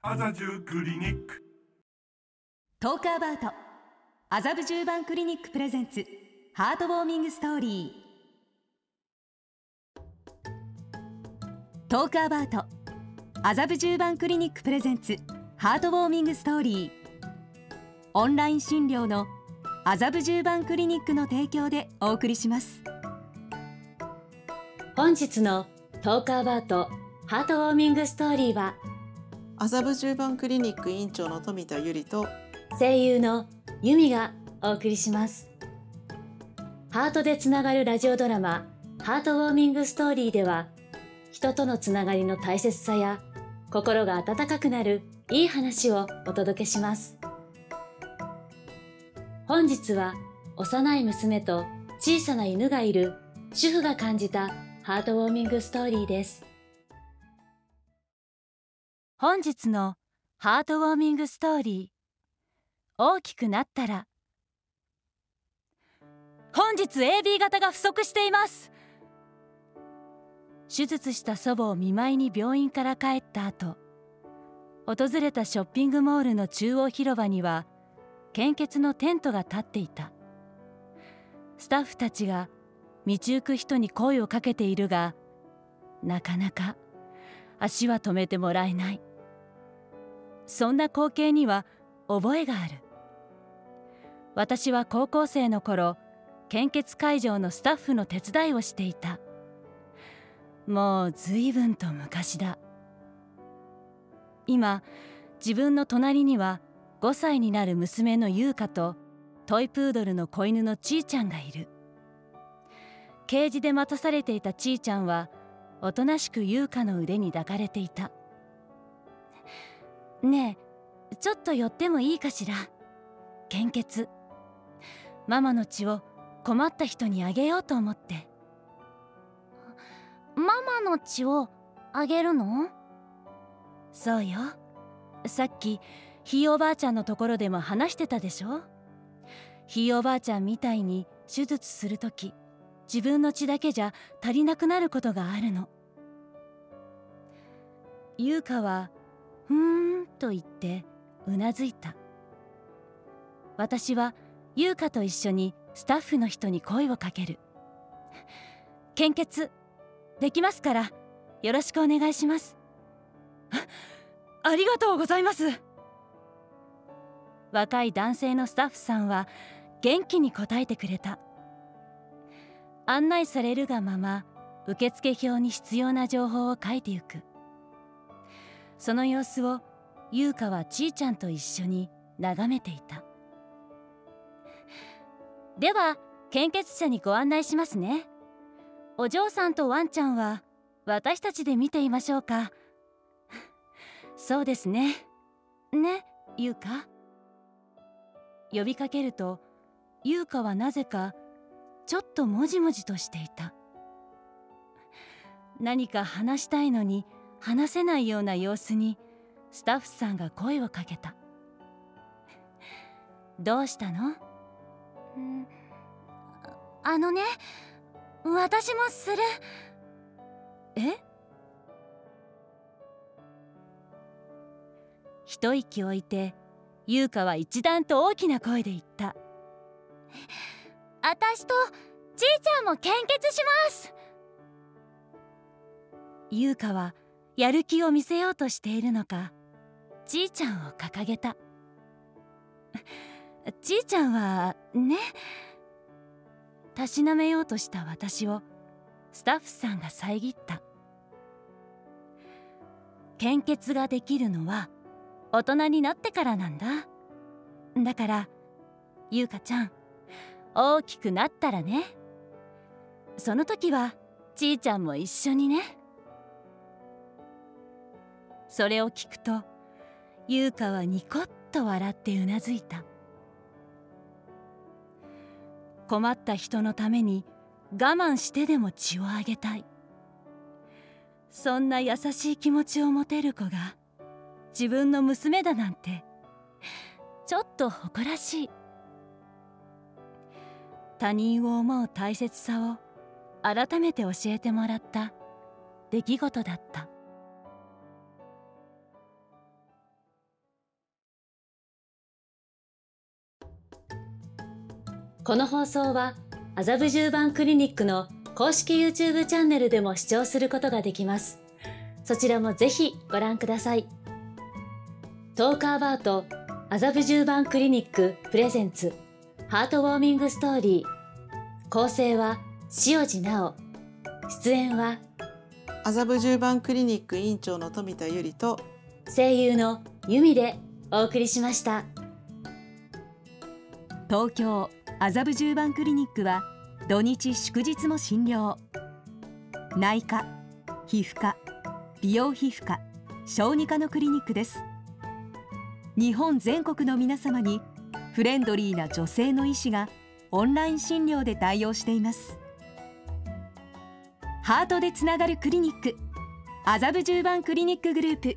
麻布クリニック。トークアバウト。麻布十番クリニックプレゼンツ。ハートウォーミングストーリー。トークアバウト。麻布十番クリニックプレゼンツ。ハートウォーミングストーリー。オンライン診療の。麻布十番クリニックの提供でお送りします。本日のトークアバウト。ハートウォーミングストーリーは麻布十番クリニック院長の富田由里と声優のユミがお送りします。ハートでつながるラジオドラマハートウォーミングストーリーでは人とのつながりの大切さや心が温かくなるいい話をお届けします。本日は幼い娘と小さな犬がいる主婦が感じたハートウォーミングストーリーです。本日のハートウォーミングストーリー。大きくなったら。本日 AB 型が不足しています。手術した祖母を見舞いに病院から帰った後。訪れたショッピングモールの中央広場には献血のテントが立っていた。スタッフたちが道行く人に声をかけているがなかなか足は止めてもらえない。そんな光景には覚えがある。私は高校生の頃献血会場のスタッフの手伝いをしていた。もう随分と昔だ。今自分の隣には5歳になる娘の優香とトイプードルの子犬のちーちゃんがいる。ケージで待たされていたちーちゃんはおとなしく優香の腕に抱かれていた。ねえちょっと寄ってもいいかしら？献血。ママの血を困った人にあげようと思って。ママの血をあげるの？そうよ。さっきひいおばあちゃんのところでも話してたでしょ？ひいおばあちゃんみたいに手術するとき自分の血だけじゃ足りなくなることがあるの。優香は「ふーん」と言ってうなずいた。私は優香と一緒にスタッフの人に声をかける。献血できますからよろしくお願いします。ありがとうございます。若い男性のスタッフさんは元気に答えてくれた。案内されるがまま受付表に必要な情報を書いてゆく。その様子を優香はちーちゃんと一緒に眺めていた。では献血者にご案内しますね。お嬢さんとワンちゃんは私たちで見ていましょうか。そうですね。ね優香？呼びかけると優香はなぜかちょっともじもじとしていた。何か話したいのに話せないような様子にスタッフさんが声をかけた「どうしたの?」あのね私もする。え？一息置いて優香は一段と大きな声で言った「私とちいちゃんも献血します!」優香はやる気を見せようとしているのかちいちゃんを掲げた。ちいちゃんはねたしなめようとした私をスタッフさんが遮った。献血ができるのは大人になってからなんだ。だから優香ちゃん大きくなったらね。その時はちいちゃんも一緒にね。それを聞くと優香はニコッと笑ってうなずいた。困った人のために我慢してでも血をあげたい。そんな優しい気持ちを持てる子が自分の娘だなんてちょっと誇らしい。他人を思う大切さを改めて教えてもらった出来事だった。この放送は麻布十番クリニックの公式 YouTube チャンネルでも視聴することができます。そちらもぜひご覧ください。トークアバート麻布十番クリニックプレゼンツ。ハートウォーミングストーリー。構成は塩地直出演は麻布十番クリニック院長の富田由里と声優の由美でお送りしました。東京麻布十番クリニックは土日祝日も診療。内科皮膚科美容皮膚科小児科のクリニックです。日本全国の皆様にフレンドリーな女性の医師がオンライン診療で対応しています。ハートでつながるクリニック麻布十番クリニックグループ。